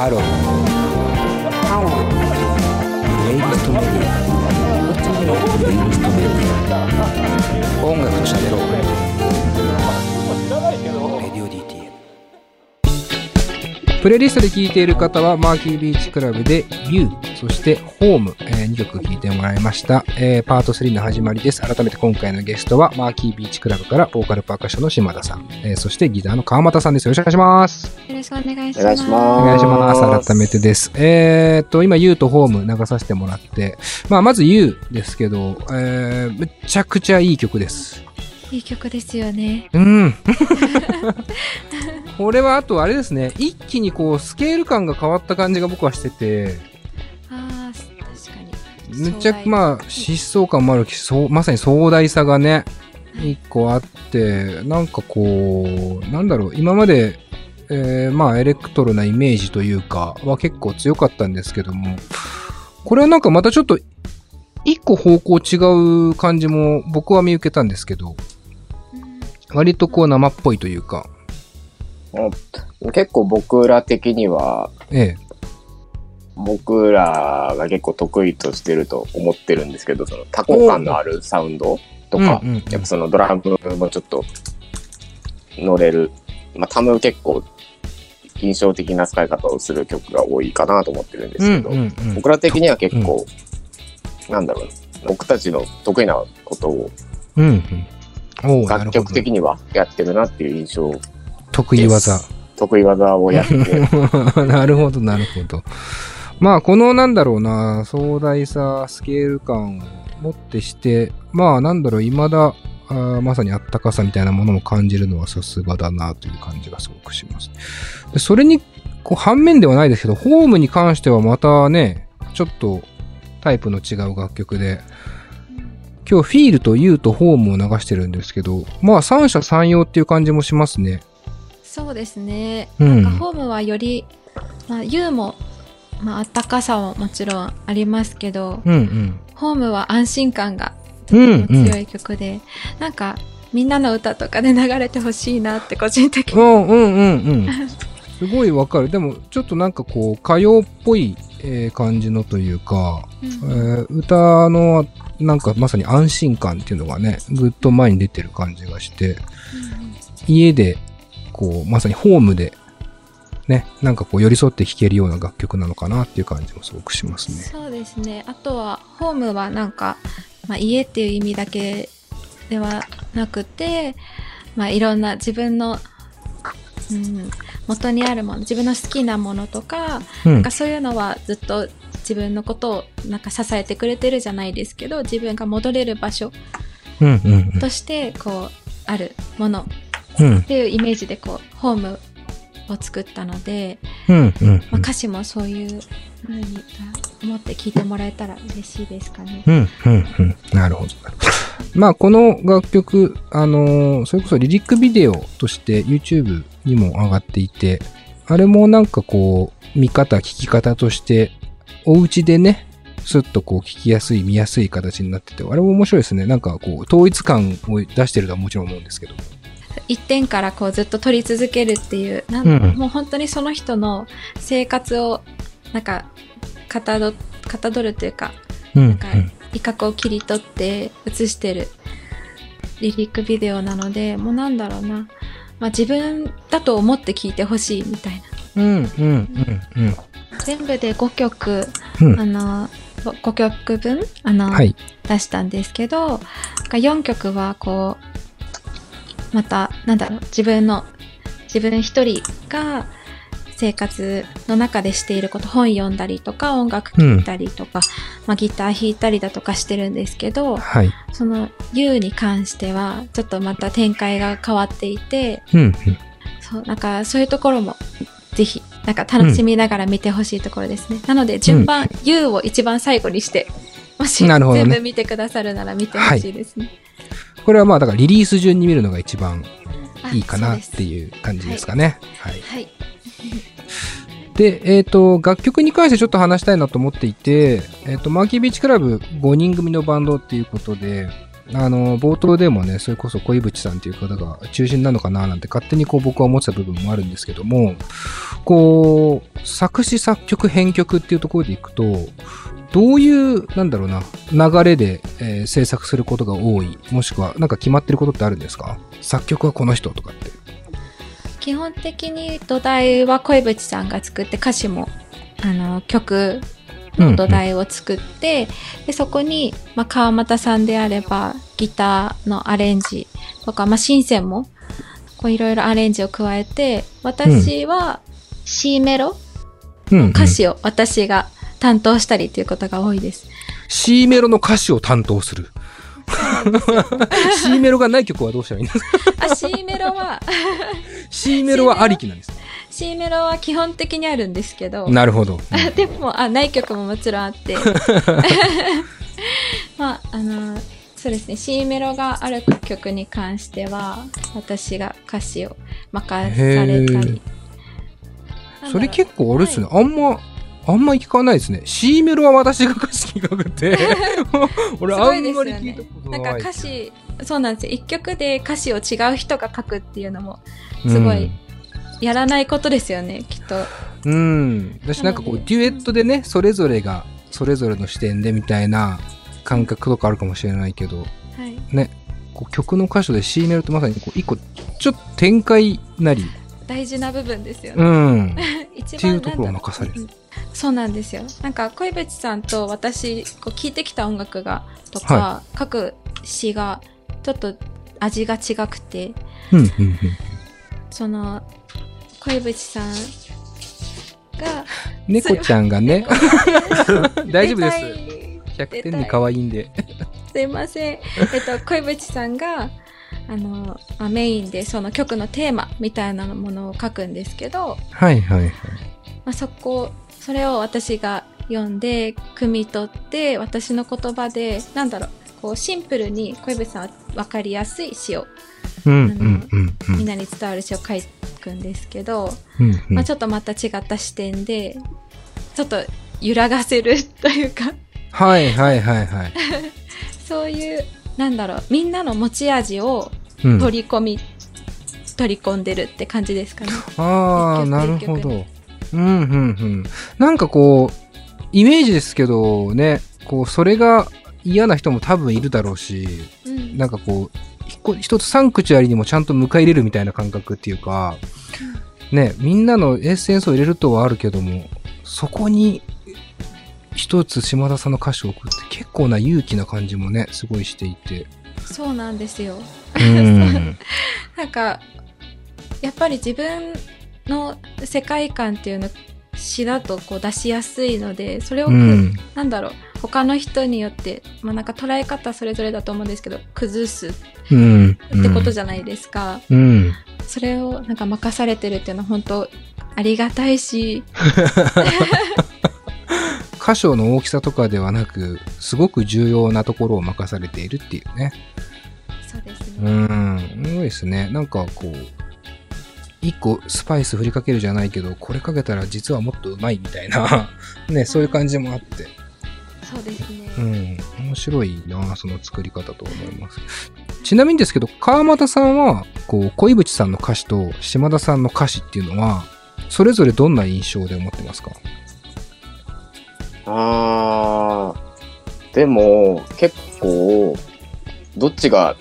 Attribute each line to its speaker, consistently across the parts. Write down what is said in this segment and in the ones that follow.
Speaker 1: ハローハロープレイリストメディアプレイリストメディア音楽としゃべろう。 Radio DTM プレイリストで聴いている方はマーキービーチクラブで You そしてホーム、え2曲聴いてもらいました、えーパート3の始まりです改めて今回のゲストは MARQUEE BEACH CLUB からボーカルパーカッションの島田さん、えーそしてギターの川又さんですよろしくお願いします
Speaker 2: よろしくお願いします。
Speaker 3: お願いします
Speaker 1: ます。改めてです。えーっと、今、U とホーム流させてもらって、まあ、まず U ですけど、えー、めちゃくちゃいい曲です。
Speaker 2: いい曲ですよね。
Speaker 1: うん。これは、あと、あれですね、一気にこう、スケール感が変わった感じが僕はしてて、
Speaker 2: ああ、確かに。
Speaker 1: めっちゃ、まあ、疾走感もあるし、そうまさに壮大さがね、一個あって、なんかこう、なんだろう、今まで、えーまあ、エレクトロなイメージというか、は結構強かったんですけども、これはなんかまたちょっと、一個方向違う感じも僕は見受けたんですけど、
Speaker 2: うん。
Speaker 1: 割とこう生っぽいというか、
Speaker 3: 結構僕ら的には、
Speaker 1: ええ、
Speaker 3: 僕らが結構得意としてると思ってるんですけど、そのタコ感のあるサウンドとか、
Speaker 1: うんうんうん。
Speaker 3: やっぱそのドラムもちょっと乗れる、まあタム結構印象的な使い方をする曲が多いかなと思ってるんですけど、
Speaker 1: うんうんうん。
Speaker 3: 僕ら的には結構、なんだろうな、僕たちの得意なことを
Speaker 1: うんうん。
Speaker 3: 楽曲。的にはやってるなっていう印象、
Speaker 1: 得意技。
Speaker 3: 得意技をやって、
Speaker 1: なるほど、なるほど。まあ、このなんだろうな、壮大さ、スケール感をもってして、まあ、なんだろう、未だ、あーまさにあったかさみたいなものも感じるのはさすがだなという感じがすごくします。でそれに、こう、反面ではないですけど、ホームに関してはまたね、ちょっとタイプの違う楽曲で、今日フィールと U とホームを流してるんですけど、まあ三者三様っていう感じもしますね。
Speaker 2: そうですね。
Speaker 1: うん
Speaker 2: なんかホームはより、まあ、ユーも、まあ、あったかさももちろんありますけど、
Speaker 1: うんうん。
Speaker 2: ホームは安心感がとても強い曲で、なんか、みんなの歌とかで流れてほしいなって個人的に。
Speaker 1: うんうんうんうん。すごいわかる。でも、ちょっとなんかこう、歌謡っぽい、えー感じのというか、えー歌の、なんかまさに安心感っていうのがね、ぐっと前に出てる感じがして、家で、こう、まさにホームで、ね、なんかこう寄り添って弾けるような楽曲なのかなっていう感じもすごくしますね。
Speaker 2: そうですね。あとは、ホームはなんか、まあ、家っていう意味だけではなくて、まあ、いろんな自分の、うん、元にあるもの、自分の好きなものとか、
Speaker 1: うん
Speaker 2: なんか。そういうのはずっと自分のことをなんか支えてくれてるじゃないですけど、自分が戻れる場所として、こう、あるものっていうイメージで、こう、ホームを作ったので、
Speaker 1: うんうん
Speaker 2: まあ、歌詞もそういう風に思って聞いてもらえたら嬉しいですかね。
Speaker 1: うん、うん、うん。なるほど。まあ、この楽曲、あのーそれこそリリックビデオとして YouTube にも上がっていて、あれもなんかこう、見方、聞き方として、お家でね、スッとこう聞きやすい、見やすい形になってて、あれも面白いですね。なんかこう、統一感を出してるとはもちろん思うんですけど。
Speaker 2: 一点からこうずっと撮り続けるっていう、なん
Speaker 1: うん
Speaker 2: もう本当にその人の生活を、なんか、かたど、かたどるというか、
Speaker 1: うん、
Speaker 2: なんか威嚇を切り取って映してるリリックビデオなので、もうなんだろうな。まあ自分だと思って聴いてほしいみたいな。
Speaker 1: うん、うん、うん、うん。
Speaker 2: 全部で5曲、
Speaker 1: うん
Speaker 2: あの、5曲分、あの、
Speaker 1: はい。
Speaker 2: 出したんですけど、4曲はこう、また、なんだろう、自分の、自分一人が生活の中でしていること、本読んだりとか、音楽聴いたりとか、まあギター弾いたりだとかしてるんですけど、
Speaker 1: はい。
Speaker 2: その You に関しては、ちょっとまた展開が変わっていて、
Speaker 1: うん、うん。
Speaker 2: そう、なんかそういうところも、ぜひ、なんか楽しみながら見てほしいところですね。なので、順番、You を一番最後にして、もし、全部見てくださるなら見てほしいですね。
Speaker 1: これはまあ、だからリリース順に見るのが一番
Speaker 2: あ
Speaker 1: いいかなって
Speaker 2: う。
Speaker 1: いう感じですかね。はい。
Speaker 2: はい。
Speaker 1: で、えっ、と、楽曲に関してちょっと話したいなと思っていて、えっ、と、マーキービーチクラブ5人組のバンドっていうことで、あの、冒頭でもね、それこそ小井淵さんっていう方が中心なのかななんて勝手にこう僕は思ってた部分もあるんですけども、こう、作詞作曲編曲っていうところでいくと、どういう、なんだろうな、流れで、えー制作することが多いもしくは、なんか決まってることってあるんですか？作曲はこの人とかって。
Speaker 2: 基本的に土台は小渕さんが作って歌詞もあの曲の土台を作って、でそこに、まあ、川又さんであればギターのアレンジとか、まあ、シンセンもこういろいろアレンジを加えて私は C メロ
Speaker 1: うん、うん
Speaker 2: 歌詞を私が担当したりっていうことが多いです。
Speaker 1: C メロの歌詞を担当する。C メロがない曲はどうしたらいいんですか？
Speaker 2: あ C メロは
Speaker 1: ?C メロはありきなんです。
Speaker 2: C メロは基本的にあるんですけど
Speaker 1: なるほど。
Speaker 2: でもあない曲ももちろんあって。まああのそうですね C メロがある曲に関しては私が歌詞を任されたり。
Speaker 1: それ結構あれですね、あんま、あんま聞かないですね。C メロは私が歌詞聞かなくて、俺あんまり聞いたことない。
Speaker 2: なんか歌詞そうなんですよ。一曲で歌詞を違う人が書くっていうのもすごいやらないことですよねきっと。
Speaker 1: うん。うん。私なんかこう、デュエットでね、それぞれが、それぞれの視点でみたいな感覚とかあるかもしれないけど、
Speaker 2: はい。
Speaker 1: こう曲の箇所で C メロってまさにこう一個、ちょっと展開なり、
Speaker 2: 大事な部分ですよね。
Speaker 1: うん。
Speaker 2: 一
Speaker 1: っていうところを任される。
Speaker 2: うん。そうなんですよ。なんか小渕さんと私こう聴いてきた音楽がとか、
Speaker 1: は
Speaker 2: 各詩がちょっと味が違くて。
Speaker 1: うん、うん、うん。
Speaker 2: その小渕さんが
Speaker 1: 猫ちゃんがね、大丈夫です。
Speaker 2: す
Speaker 1: 100点に可愛いんで。
Speaker 2: すいませんえっと小渕さんがあの、まあ、メインでその曲のテーマみたいなものを書くんですけど、
Speaker 1: はいはいはい。
Speaker 2: まあ、そこそれを私が読んで汲み取って私の言葉でなんだろうこうシンプルに小渕さんは分かりやすい詩をみんなに伝わる詩を書くんですけど、
Speaker 1: うんうん
Speaker 2: まあ、ちょっとまた違った視点でちょっと揺らがせるというか
Speaker 1: はいはいはいはい。
Speaker 2: そういうなんだろうみんなの持ち味を
Speaker 1: うん、
Speaker 2: 取り込み、取り込んでるって感じですかね。
Speaker 1: ああ、なるほど。うんうんうん。なんかこう、イメージですけどね、こう、それが嫌な人も多分いるだろうし、
Speaker 2: うん
Speaker 1: なんかこう、一個一つサンクチュアリにもちゃんと迎え入れるみたいな感覚っていうか、ね、みんなのエッセンスを入れるとはあるけども、そこに一つ島田さんの歌詞を送って結構な勇気な感じもね、すごいしていて。
Speaker 2: そうなんですよ。
Speaker 1: うん。
Speaker 2: なんか、やっぱり自分の世界観っていうの詩だとこう出しやすいので、それをく、
Speaker 1: うん。
Speaker 2: なんだろう、他の人によって、まあなんか捉え方それぞれだと思うんですけど、崩すっ
Speaker 1: うん。
Speaker 2: てことじゃないですか。
Speaker 1: うん。
Speaker 2: それをなんか任されてるっていうのは本当ありがたいし、
Speaker 1: 箇所の大きさとかではなく、すごく重要なところを任されているっていうね。
Speaker 2: そうです
Speaker 1: う
Speaker 2: ね。
Speaker 1: ん。すごいですね。なんかこう、一個スパイス振りかけるじゃないけど、これかけたら実はもっとうまいみたいな、ね、そういう感じもあって。
Speaker 2: そうですね。
Speaker 1: うん。面白いな、その作り方と思います。ちなみにですけど、川又さんは、こう、小井淵さんの歌詞と島田さんの歌詞っていうのは、それぞれどんな印象で思ってますか？
Speaker 3: あー、でも、結構、どっちが、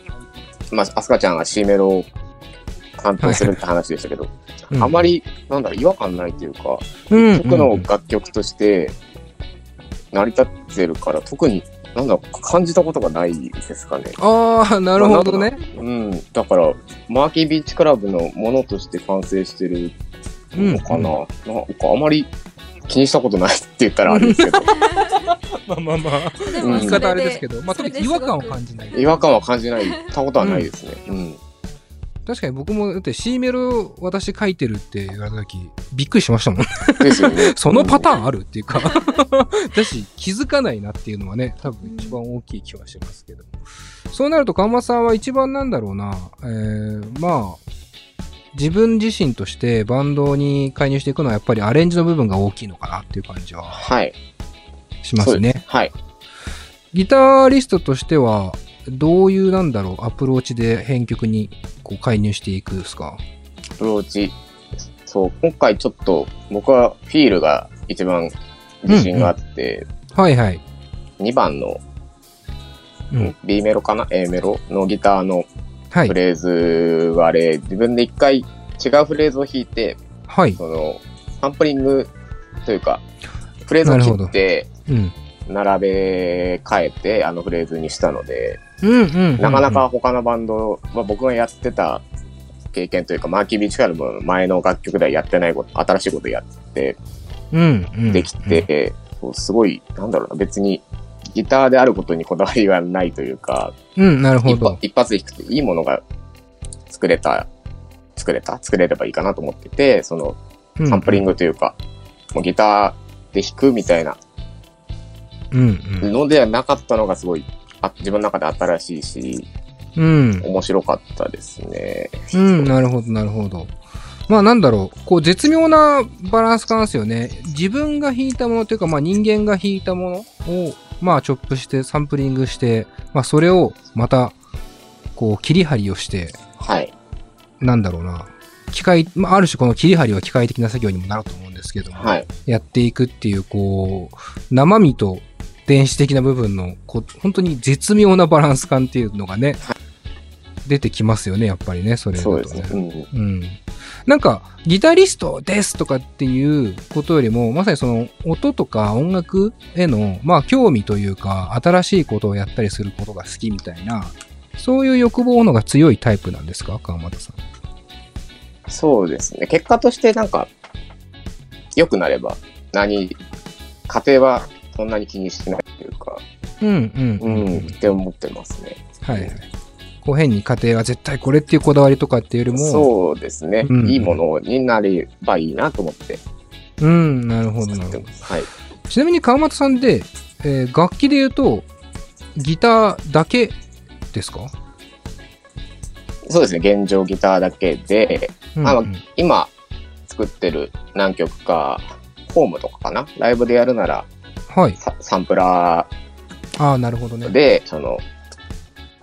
Speaker 3: まあ、アスカちゃんが C メロを担当するって話でしたけど、あま
Speaker 1: り、
Speaker 3: り、なんだろう、違和感ないというか、
Speaker 1: うん
Speaker 3: 僕の楽曲として成り立ってるから、特に、なんだろう、感じたことがないですかね。
Speaker 1: ああ、なるほどね。
Speaker 3: うん。だから、マーキービーチクラブのものとして完成してるのかな。
Speaker 1: うん
Speaker 3: なんかあまり気にしたことないって言ったらあれですけど、
Speaker 1: まあまあまあ。言い方あれですけど、まあ、特に違和感を感じない。
Speaker 3: 違和感は感じない、たことはないですね。うん。
Speaker 1: 確かに僕も、だって C メロ私書いてるって言われた時、びっくりしましたもん。
Speaker 3: ですよね。
Speaker 1: そのパターンあるっていうか。だし、気づかないなっていうのはね、多分一番大きい気はしますけど。そうなると、川間さんは一番なんだろうな、えー、まあ、自分自身としてバンドに介入していくのはやっぱりアレンジの部分が大きいのかなっていう感じは
Speaker 3: はい。
Speaker 1: しますね。
Speaker 3: はい。
Speaker 1: ギタリストとしては、えどういう、なんだろう、アプローチで編曲にこう介入していくんですか？
Speaker 3: アプローチ。そう、今回ちょっと僕はフィールが一番自信があって、
Speaker 1: はいはい。
Speaker 3: 2番の
Speaker 1: うん。
Speaker 3: B メロかな ?A メロのギターの
Speaker 1: はい。
Speaker 3: フレーズはあれ、自分で一回違うフレーズを弾いて、
Speaker 1: はい。
Speaker 3: その、サンプリングというか、フレーズを切って、
Speaker 1: うん。
Speaker 3: 並べ替えて、あのフレーズにしたので、
Speaker 1: うんうんうんうん。
Speaker 3: なかなか他のバンドは僕がやってた経験というか、マーキー・ビーチカルも前の楽曲ではやってないこと、新しいことやって
Speaker 1: うんうん。
Speaker 3: できて、そうすごい、なんだろうな、別にギターであることにこだわりがないというか、
Speaker 1: うん、なるほど。
Speaker 3: 一発で弾くといいものが作れた、作れた作れればいいかなと思ってて、そのサンプリン
Speaker 1: グ。
Speaker 3: グというか、もうギターで弾くみたいな
Speaker 1: うんうん。
Speaker 3: のではなかったのがすごい、あ自分の中で新しいし、
Speaker 1: うん。
Speaker 3: 面白かったですね。
Speaker 1: うん、なるほど、なるほど。まあなんだろう、こう絶妙なバランス感ですよね。自分が弾いたものというか、まあ人間が弾いたものを、まあチョップして、サンプリングして、まあそれをまた、こう切り張りをして、
Speaker 3: はい。
Speaker 1: なんだろうな。機械、まあある種この切り張りは機械的な作業にもなると思うんですけども、
Speaker 3: はい。
Speaker 1: やっていくっていう、こう、生身と電子的な部分の、こう、本当に絶妙なバランス感っていうのがね、出てきますよね、やっぱりね、それだと
Speaker 3: そうね。うん。
Speaker 1: うん。なんか、ギタリストですとかっていうことよりも、まさにその音とか音楽への、まあ興味というか、新しいことをやったりすることが好きみたいな、そういう欲望のが強いタイプなんですか？川又さん。
Speaker 3: そうですね。結果としてなんか、良くなれば、何、家庭はそんなに気にしてないというか、
Speaker 1: うんうん
Speaker 3: う
Speaker 1: うん。
Speaker 3: ん、って思ってますね。
Speaker 1: はいはい。こう変に家庭が絶対これっていうこだわりとかっていうよりも、
Speaker 3: そうですね、
Speaker 1: うん
Speaker 3: いいものになればいいなと思って
Speaker 1: う。ん、なるほどなるほど。
Speaker 3: はい。
Speaker 1: ちなみに川又さんで、えー楽器で言うと、ギターだけですか？
Speaker 3: そうですね、現状ギターだけで、あの
Speaker 1: うんうん
Speaker 3: 今作ってる何曲か、ホームとかかな？ライブでやるなら、
Speaker 1: はい。
Speaker 3: ササンプラ
Speaker 1: ああ、なるほどね
Speaker 3: ー。で、その、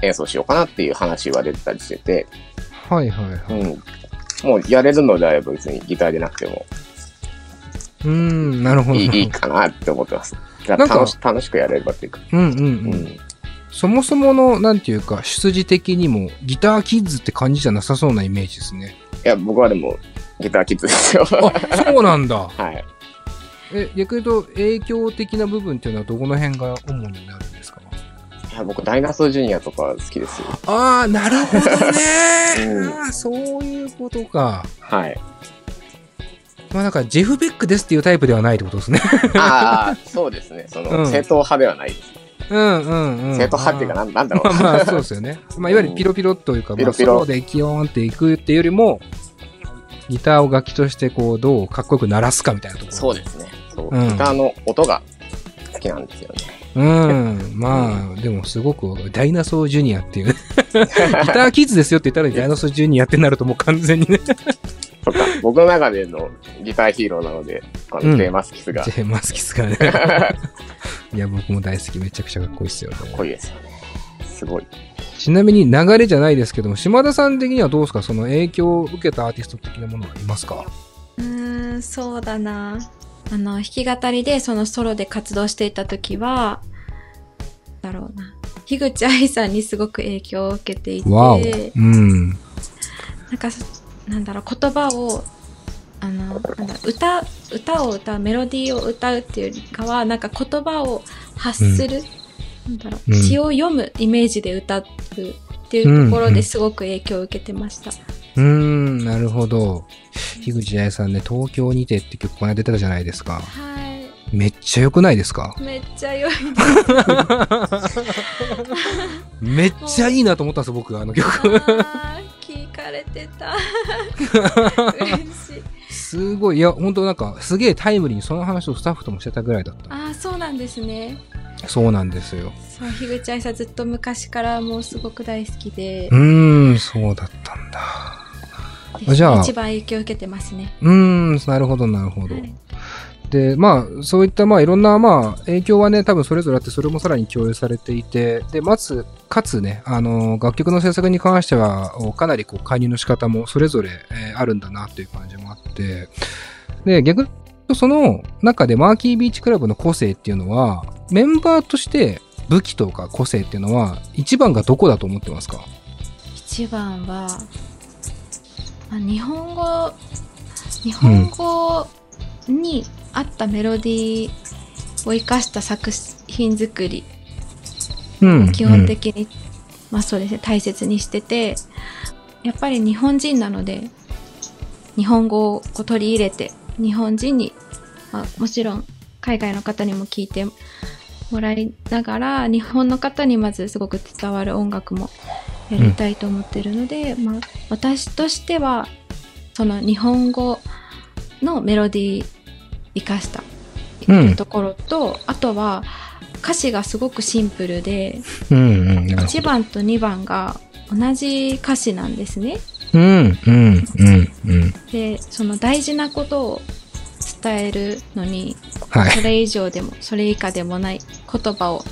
Speaker 3: 演奏しようかなっていう話は出てたりしてて、
Speaker 1: はいはいはい。
Speaker 3: うん。もうやれるのであれば別にギターでなくても
Speaker 1: うーん、なるほど。
Speaker 3: いいかなって思ってます。楽し楽しくやれればっていうか。
Speaker 1: うんうん
Speaker 3: う
Speaker 1: うん。
Speaker 3: ん。
Speaker 1: そもそもの、なんていうか、出自的にも、ギターキッズって感じじゃなさそうなイメージですね。
Speaker 3: いや、僕はでもギターキッズですよ。
Speaker 1: あ、そうなんだ。
Speaker 3: はい。
Speaker 1: え、逆に言うと、影響的な部分っていうのはどこの辺が主になるんですか？
Speaker 3: いや、僕、ダイナソージュニアとか好きですよ。
Speaker 1: ああ、なるほどね。
Speaker 3: うん
Speaker 1: そういうことか。
Speaker 3: はい。
Speaker 1: まあなんか、ジェフ・ベックですっていうタイプではないってことですね。
Speaker 3: ああ、そうですね。その、
Speaker 1: うん
Speaker 3: 正統派ではないです。
Speaker 1: うんうんうん。
Speaker 3: 正統派っていうか、なんなんだろう。
Speaker 1: まあまあ、そうですよね。まあ、いわゆるピロピロというか、まあ、
Speaker 3: ピロピロ
Speaker 1: でキヨーンっていくっていうよりも、ギターを楽器として、こう、どうかっこよく鳴らすかみたいなところ。
Speaker 3: そうですね。そう。
Speaker 1: うん
Speaker 3: ギターの音が好きなんですよね。
Speaker 1: うん。まあ、でもすごく、ダイナソージュニアっていう。ギターキッズですよって言ったら、ダイナソージュニアってなるともう完全にね。
Speaker 3: そっか、僕の中でのギターヒーローなので、あの、
Speaker 1: うん
Speaker 3: ジェイマスキスが。
Speaker 1: ジェーマスキスがね。いや、僕も大好き。めちゃくちゃかっこいいですよね。
Speaker 3: 濃いですよね。すごい。
Speaker 1: ちなみに流れじゃないですけども、島田さん的にはどうですか？その影響を受けたアーティスト的なものはいますか？
Speaker 2: うーん、そうだな。あの、弾き語りでそのソロで活動していた時は、だろうな。樋口愛さんにすごく影響を受けていて。
Speaker 1: うん。
Speaker 2: なんかそ、なんだろう、言葉を、あの、なんだ歌、歌を歌う、メロディーを歌うっていうよりかは、なんか言葉を発する、なんだろう、
Speaker 1: うん
Speaker 2: 詩を読むイメージで歌うっていうところですごく影響を受けてました。
Speaker 1: うーん、なるほど。樋口愛さんね、東京にてって曲この間出てたじゃないですか。
Speaker 2: はい。
Speaker 1: めっちゃ良くないですか？
Speaker 2: めっちゃ良い。
Speaker 1: めっちゃいいなと思ったんですよ、僕、あの曲。
Speaker 2: 聞かれてた。嬉しい。
Speaker 1: すごい、いや、本当なんか、すげえタイムリーにその話をスタッフともしてたぐらいだった。
Speaker 2: ああ、そうなんですね。
Speaker 1: そうなんですよ。
Speaker 2: そう、樋口愛さんずっと昔からもうすごく大好きで
Speaker 1: う、ーん、そうだったんだ。
Speaker 2: で
Speaker 1: じゃあ
Speaker 2: 一番影響を受けてますね。
Speaker 1: うーん、なるほど、なるほど。
Speaker 2: はい
Speaker 1: で、まあ、そういった、まあ、いろんな、まあ、影響はね、多分それぞれあって、それもさらに共有されていて、で、まず、かつね、あの、楽曲の制作に関しては、かなりこう、介入の仕方もそれぞれ、えーあるんだなという感じもあって、で、逆その中でマーキービーチクラブの個性っていうのは、メンバーとして武器とか個性っていうのは、一番がどこだと思ってますか？
Speaker 2: 一番は、まあ、日本語日本語に合ったメロディーを生かした作品作り。
Speaker 1: うん
Speaker 2: 基本的に、まあそうですね大切にしててやっぱり日本人なので日本語を取り入れて日本人に、まあ、もちろん海外の方にも聞いてもらいながら日本の方にまずすごく伝わる音楽もやりたいと思ってるので、まあ、私としてはその日本語のメロディー生かした
Speaker 1: うん
Speaker 2: ところと、あとは歌詞がすごくシンプルで
Speaker 1: うんうん。なるほ
Speaker 2: 1番と2番が同じ歌詞なんですね。
Speaker 1: どうんうんうんうん。
Speaker 2: でその大事なことを伝えるのに
Speaker 1: はい。
Speaker 2: それ以上でもそれ以下でもない言葉を、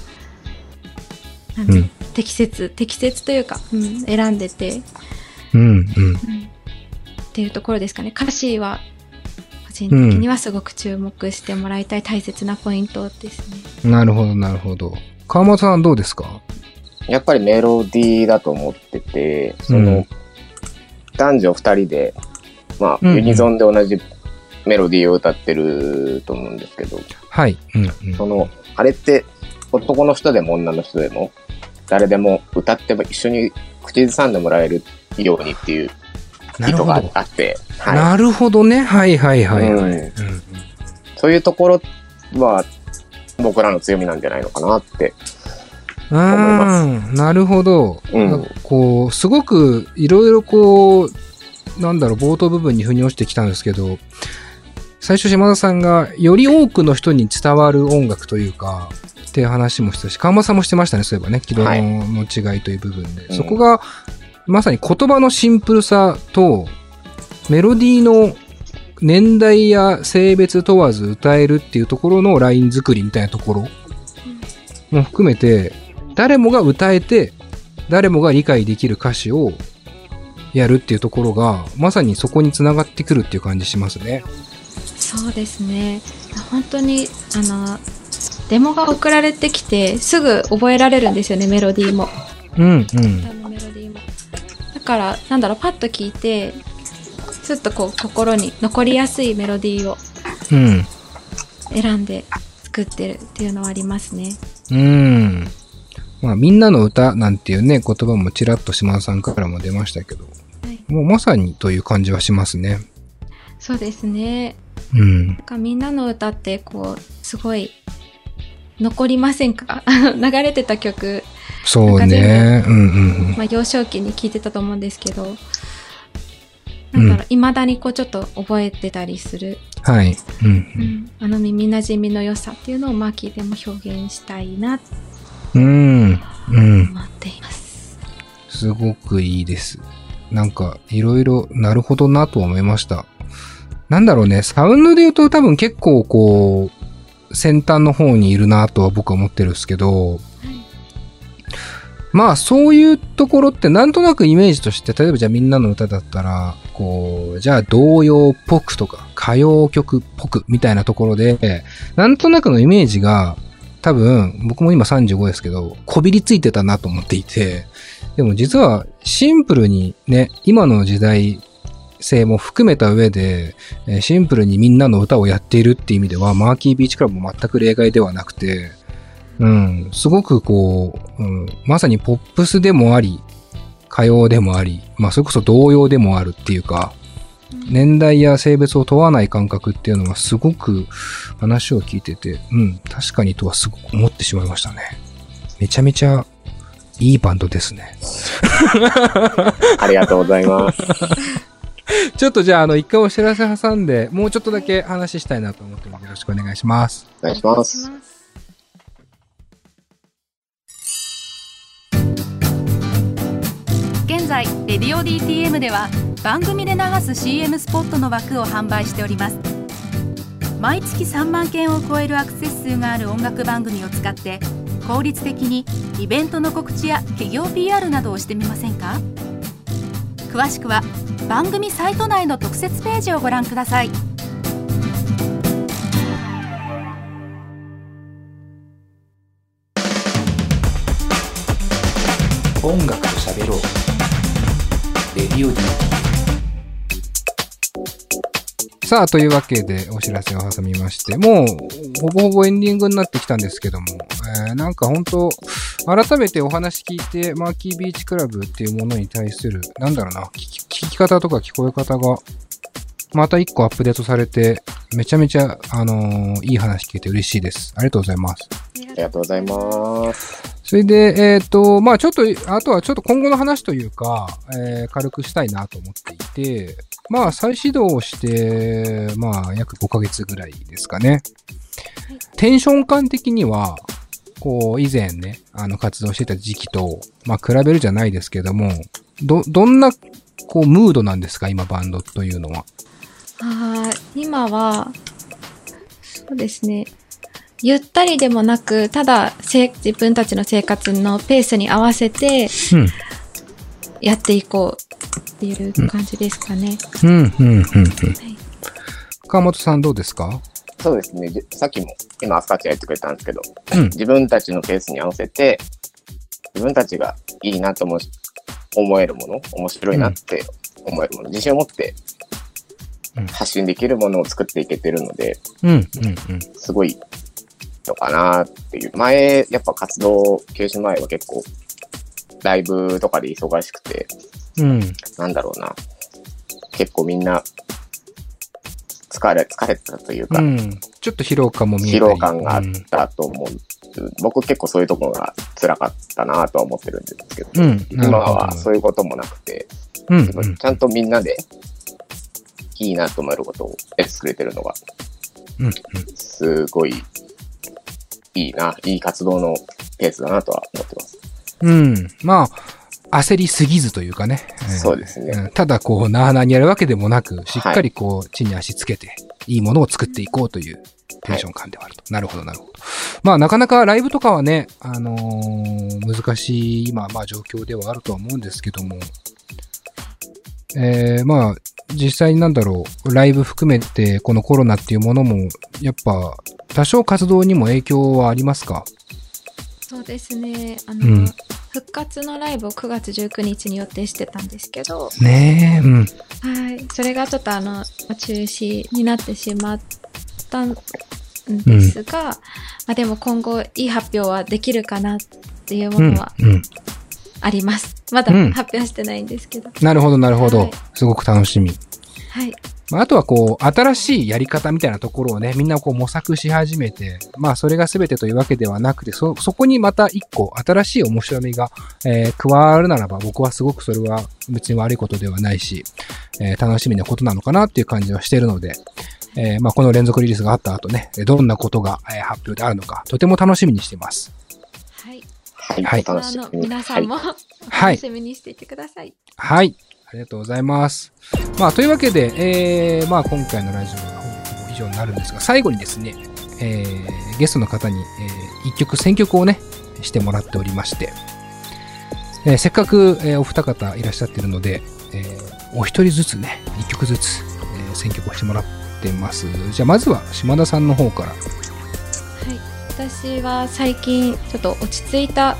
Speaker 1: うん
Speaker 2: 適切適切というか、うん、選んでて、
Speaker 1: うんうん。
Speaker 2: っていうところですかね歌詞は個人的にはすごく注目してもらいたい大切なポイントですね。
Speaker 1: なるほどなるほど。川本さんどうですか？
Speaker 3: やっぱりメロディーだと思ってて、その、
Speaker 1: うん
Speaker 3: 男女二人で、まあ、
Speaker 1: うんうん
Speaker 3: ユニゾンで同じメロディーを歌ってると思うんですけど、
Speaker 1: はい。うんうん。
Speaker 3: その、あれって男の人でも女の人でも、誰でも歌っても一緒に口ずさんでもらえるようにっていう意図が
Speaker 1: なるほど。
Speaker 3: あって、は
Speaker 1: なるほどね。はいはいはいはい。
Speaker 3: うん
Speaker 1: うん
Speaker 3: そういうところは僕らの強みなんじゃないのかなって。
Speaker 1: うん、うんなるほど。
Speaker 3: うん
Speaker 1: こう、すごくいろいろこう、なんだろう、冒頭部分に腑に落ちてきたんですけど、最初島田さんがより多くの人に伝わる音楽というか、っていう話もしたし、川間さんもしてましたね、そういえばね、軌道の違いという部分で。
Speaker 3: うん
Speaker 1: そこが、まさに言葉のシンプルさと、メロディーの年代や性別問わず歌えるっていうところのライン作りみたいなところも含めて、誰もが歌えて、誰もが理解できる歌詞をやるっていうところが、まさにそこにつながってくるっていう感じしますね。
Speaker 2: そうですね本当にあのデモが送られてきてすぐ覚えられるんですよねメロディーも
Speaker 1: うんうん。
Speaker 2: メロディーもだからなんだろうパッと聞いてすっとこう心に残りやすいメロディーを
Speaker 1: うん。
Speaker 2: 選んで作ってるっていうのはありますね
Speaker 1: うん。まあ、みんなの歌なんていうね、言葉もちらっと島田さんからも出ましたけど、
Speaker 2: はい
Speaker 1: もうまさにという感じはしますね。
Speaker 2: そうですね
Speaker 1: うん。
Speaker 2: なんかみんなの歌ってこうすごい残りませんか？流れてた曲
Speaker 1: そうね。うんうん
Speaker 2: まあ、幼少期に聞いてたと思うんですけど、なんだろう、未だにこうちょっと覚えてたりする、
Speaker 1: うん。はい。うん
Speaker 2: うんあの耳なじみの良さっていうのをマーキーでも表現したいなと
Speaker 1: うん。うん。うん。
Speaker 2: 思っています。
Speaker 1: すごくいいです。なんか、いろいろ、なるほどなと思いました。なんだろうね、サウンドで言うと多分結構こう、先端の方にいるなとは僕は思ってるんですけど、まあそういうところってなんとなくイメージとして、例えばじゃあみんなの歌だったら、こう、じゃあ童謡っぽくとか歌謡曲っぽくみたいなところで、なんとなくのイメージが多分僕も今35ですけど、こびりついてたなと思っていて、でも実はシンプルにね、今の時代性も含めた上で、シンプルにみんなの歌をやっているっていう意味では、マーキービーチクラブも全く例外ではなくて、うん、すごくこう、うん、まさにポップスでもあり、歌謡でもあり、まあそれこそ童謡でもあるっていうか、年代や性別を問わない感覚っていうのはすごく話を聞いてて、うん、確かにとはすごく思ってしまいましたね。めちゃめちゃいいバンドですね。
Speaker 3: ありがとうございます。
Speaker 1: ちょっとじゃあ、あの、一回お知らせ挟んで、もうちょっとだけ話したいなと思ってるので、よろしくお願いします。
Speaker 3: お願いします。
Speaker 4: 現在「レディオ DTM」では番組で流す CM スポットの枠を販売しております毎月3万件を超えるアクセス数がある音楽番組を使って効率的にイベントの告知や企業 PR などをしてみませんか？詳しくは番組サイト内の特設ページをご覧ください。
Speaker 5: 音楽と喋ろう。レディオ DT
Speaker 1: さあ、というわけでお知らせを挟みまして、もう、ほぼほぼエンディングになってきたんですけども、えー、なんか本当改めてお話聞いて、マーキービーチクラブっていうものに対する、なんだろうな、聞き聞き方とか聞こえ方が、また一個アップデートされて、めちゃめちゃ、あのーいい話聞けて嬉しいです。ありがとうございます。
Speaker 2: あり
Speaker 3: がとうございます。
Speaker 1: それで、えっ、と、まあちょっと、あとはちょっと今後の話というか、えー軽くしたいなと思っていて、まあ再始動をして、まあ約5ヶ月ぐらいですかね。テンション感的には、こう、以前ね、あの、活動してた時期と、まあ比べるじゃないですけども、ど、どんな、こう、ムードなんですか今バンドというのは？
Speaker 2: あー今は、そうですね。ゆったりでもなく、ただせ、自分たちの生活のペースに合わせて
Speaker 1: うん。
Speaker 2: やっていこうっていう感じですかね。
Speaker 1: うん、うん、うん、うん。川本さんどうですか？
Speaker 3: そうですね。じさっきも、今、アスカちゃん言ってくれたんですけど、
Speaker 1: うん。
Speaker 3: 自分たちのペースに合わせて、自分たちがいいなと思う思えるもの、面白いなって思えるもの、自信を持って
Speaker 1: うん
Speaker 3: 発信できるものを作っていけてるので、
Speaker 1: うん、うん、うん。
Speaker 3: すごいのかなっていう。前、やっぱ活動休止前は結構、ライブとかで忙しくて、
Speaker 1: うん。
Speaker 3: なんだろうな。結構みんな、疲れ、疲れてたというか、
Speaker 1: うん。ちょっと疲労感も見え
Speaker 3: 疲労感があったと思う。僕結構そういうところが辛かったなとは思ってるんですけど、
Speaker 1: うん。うん。
Speaker 3: 今は
Speaker 1: う
Speaker 3: そういうこともなくて、
Speaker 1: うん、
Speaker 3: ちゃんとみんなでいいなと思えることをやってくれてるのが、
Speaker 1: うん。うん。
Speaker 3: すごいいいな、いい活動のペースだなとは思ってます。
Speaker 1: うん。まあ、焦りすぎずというかね。えー
Speaker 3: そうですね
Speaker 1: んただこう、なあなあにやるわけでもなく、しっかりこう、地に足つけて、いいものを作っていこうというテンション感ではあると。なるほど、なるほど。まあ、なかなかライブとかはね、あのー難しい、今、まあ状況ではあるとは思うんですけども、えー、まあ、実際になんだろう、ライブ含めて、このコロナっていうものも、やっぱ、多少活動にも影響はありますか？
Speaker 2: そうですね。あの、
Speaker 1: うん
Speaker 2: 復活のライブを9月19日に予定してたんですけど、
Speaker 1: ねえ、うん。
Speaker 2: はい。それがちょっとあの、まあ中止になってしまったんですが、まあでも今後いい発表はできるかなっていうも
Speaker 1: うん
Speaker 2: のは。
Speaker 1: うん。
Speaker 2: あります。まだ
Speaker 1: うん
Speaker 2: 発表してないんですけど。
Speaker 1: なるほど、なるほど。
Speaker 2: はい
Speaker 1: すごく楽しみ。
Speaker 2: はい。
Speaker 1: まあ、あとはこう、新しいやり方みたいなところをね、みんなこう模索し始めて、まあ、それが全てというわけではなくて、そ、そこにまた一個新しい面白みが、えー加わるならば、僕はすごくそれは別に悪いことではないし、えー楽しみなことなのかなっていう感じはしているので、えーまあ、この連続リリースがあった後ね、どんなことが、えー発表であるのか、とても楽しみにしています。
Speaker 2: はい。
Speaker 3: はい。
Speaker 2: 皆さんも、
Speaker 1: はい
Speaker 2: 楽しみにしていてください。
Speaker 1: はい。ありがとうございます。まあ、というわけで、えー、まあ、今回のラジオはほぼ以上になるんですが、最後にですね、えー、ゲストの方に、えー、一曲、選曲をね、してもらっておりまして、えーせっかく、えーお二方いらっしゃってるので、えーお一人ずつね、一曲ずつ、えー選曲をしてもらってます。じゃあ、まずは島田さんの方から。
Speaker 2: はい。私は最近、ちょっと落ち着いた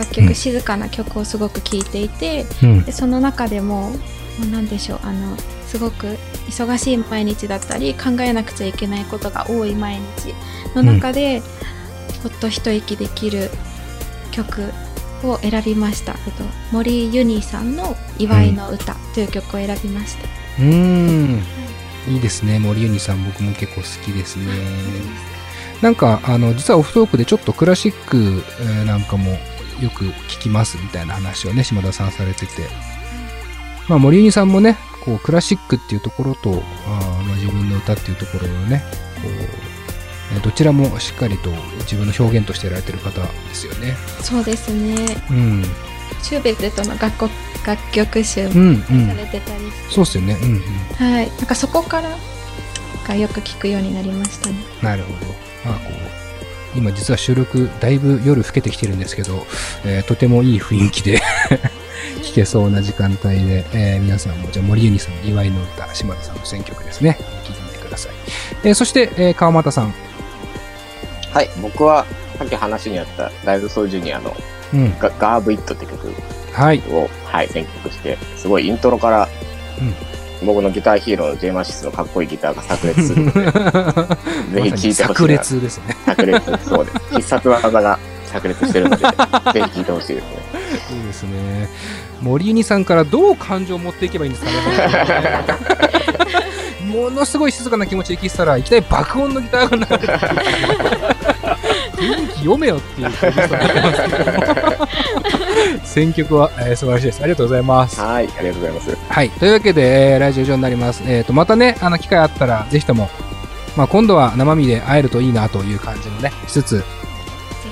Speaker 2: 楽曲、
Speaker 1: うん
Speaker 2: 静かな曲をすごく聴いていて、
Speaker 1: うん
Speaker 2: でその中でも、もうなんでしょう、あの、すごく忙しい毎日だったり、考えなくちゃいけないことが多い毎日の中で、ほっと一息できる曲を選びました。えっと、森ユニさんの祝いの歌という曲を選びました。
Speaker 1: うーん。いいですね。森ユニさん、僕も結構好きですね。なんか、あの、実はオフトークでちょっとクラシックえーなんかもよく聞きますみたいな話をね、島田さんされてて。まあ、森ユニさんもね、こう、クラシックっていうところと、あーまあ、自分の歌っていうところをね、こう、えーどちらもしっかりと自分の表現としてやられてる方ですよね。
Speaker 2: そうですね。
Speaker 1: うん。
Speaker 2: シューベルトの楽曲楽曲集も
Speaker 1: うん、うん
Speaker 2: さ。れてたりして、
Speaker 1: そうっすよね。うん、うん。
Speaker 2: はい。なんかそこから、なんかかよく聞くようになりましたね。
Speaker 1: なるほど。まあこう、今実は収録だいぶ夜更けてきてるんですけど、えーとてもいい雰囲気で 聞けそうな時間帯で、えー皆さんも、じゃあ森ユニさん、祝いの歌、島田さんの選曲ですね。聞いてみてください。えーそして、えー川又さん。
Speaker 3: はい、僕は、さっき話にあった、ダイズソージュニアの
Speaker 1: うん。
Speaker 3: ガガーブイットって曲
Speaker 1: はい。
Speaker 3: を、はい、選曲して、すごいイントロから、僕のギターヒーローの J マシスのかっこいいギターが炸裂するので、ぜひ聴いてほしいな。
Speaker 1: 炸裂ですね。
Speaker 3: 炸裂、そうです。必殺技が炸裂してるので、ぜひ聴いてほしいですね。
Speaker 1: いいですね。森ユニさんからどう感情を持っていけばいいんですかね。ものすごい静かな気持ちで聴いてたら、いきなり爆音のギターが流れて。雰囲気読めよっていうプレイリストになってますけども。選曲は、えー素晴らしいです。ありがとうございます。
Speaker 3: はい、ありがとうございます。
Speaker 1: はい。というわけで、えーラジオ上になります。えっ、と、またね、あの、機会あったら、ぜひとも、まあ、今度は生身で会えるといいなという感じもね、しつつ、
Speaker 2: ぜ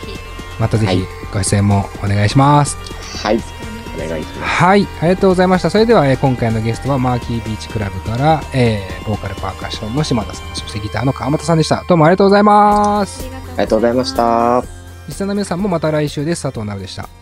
Speaker 2: ひ、
Speaker 1: またぜひ
Speaker 3: はい
Speaker 1: ご出演もお願いします。
Speaker 3: はい、お願いします。
Speaker 1: はい、ありがとうございました。それでは、えー今回のゲストはマーキービーチクラブから、えーボーカルパーカッションの島田さん、そしてギターの川本さんでした。どうもありがとうございます。
Speaker 2: ありがとうございます
Speaker 3: ありがとうございました。
Speaker 1: リスナーの皆さんもまた来週です。佐藤直でした。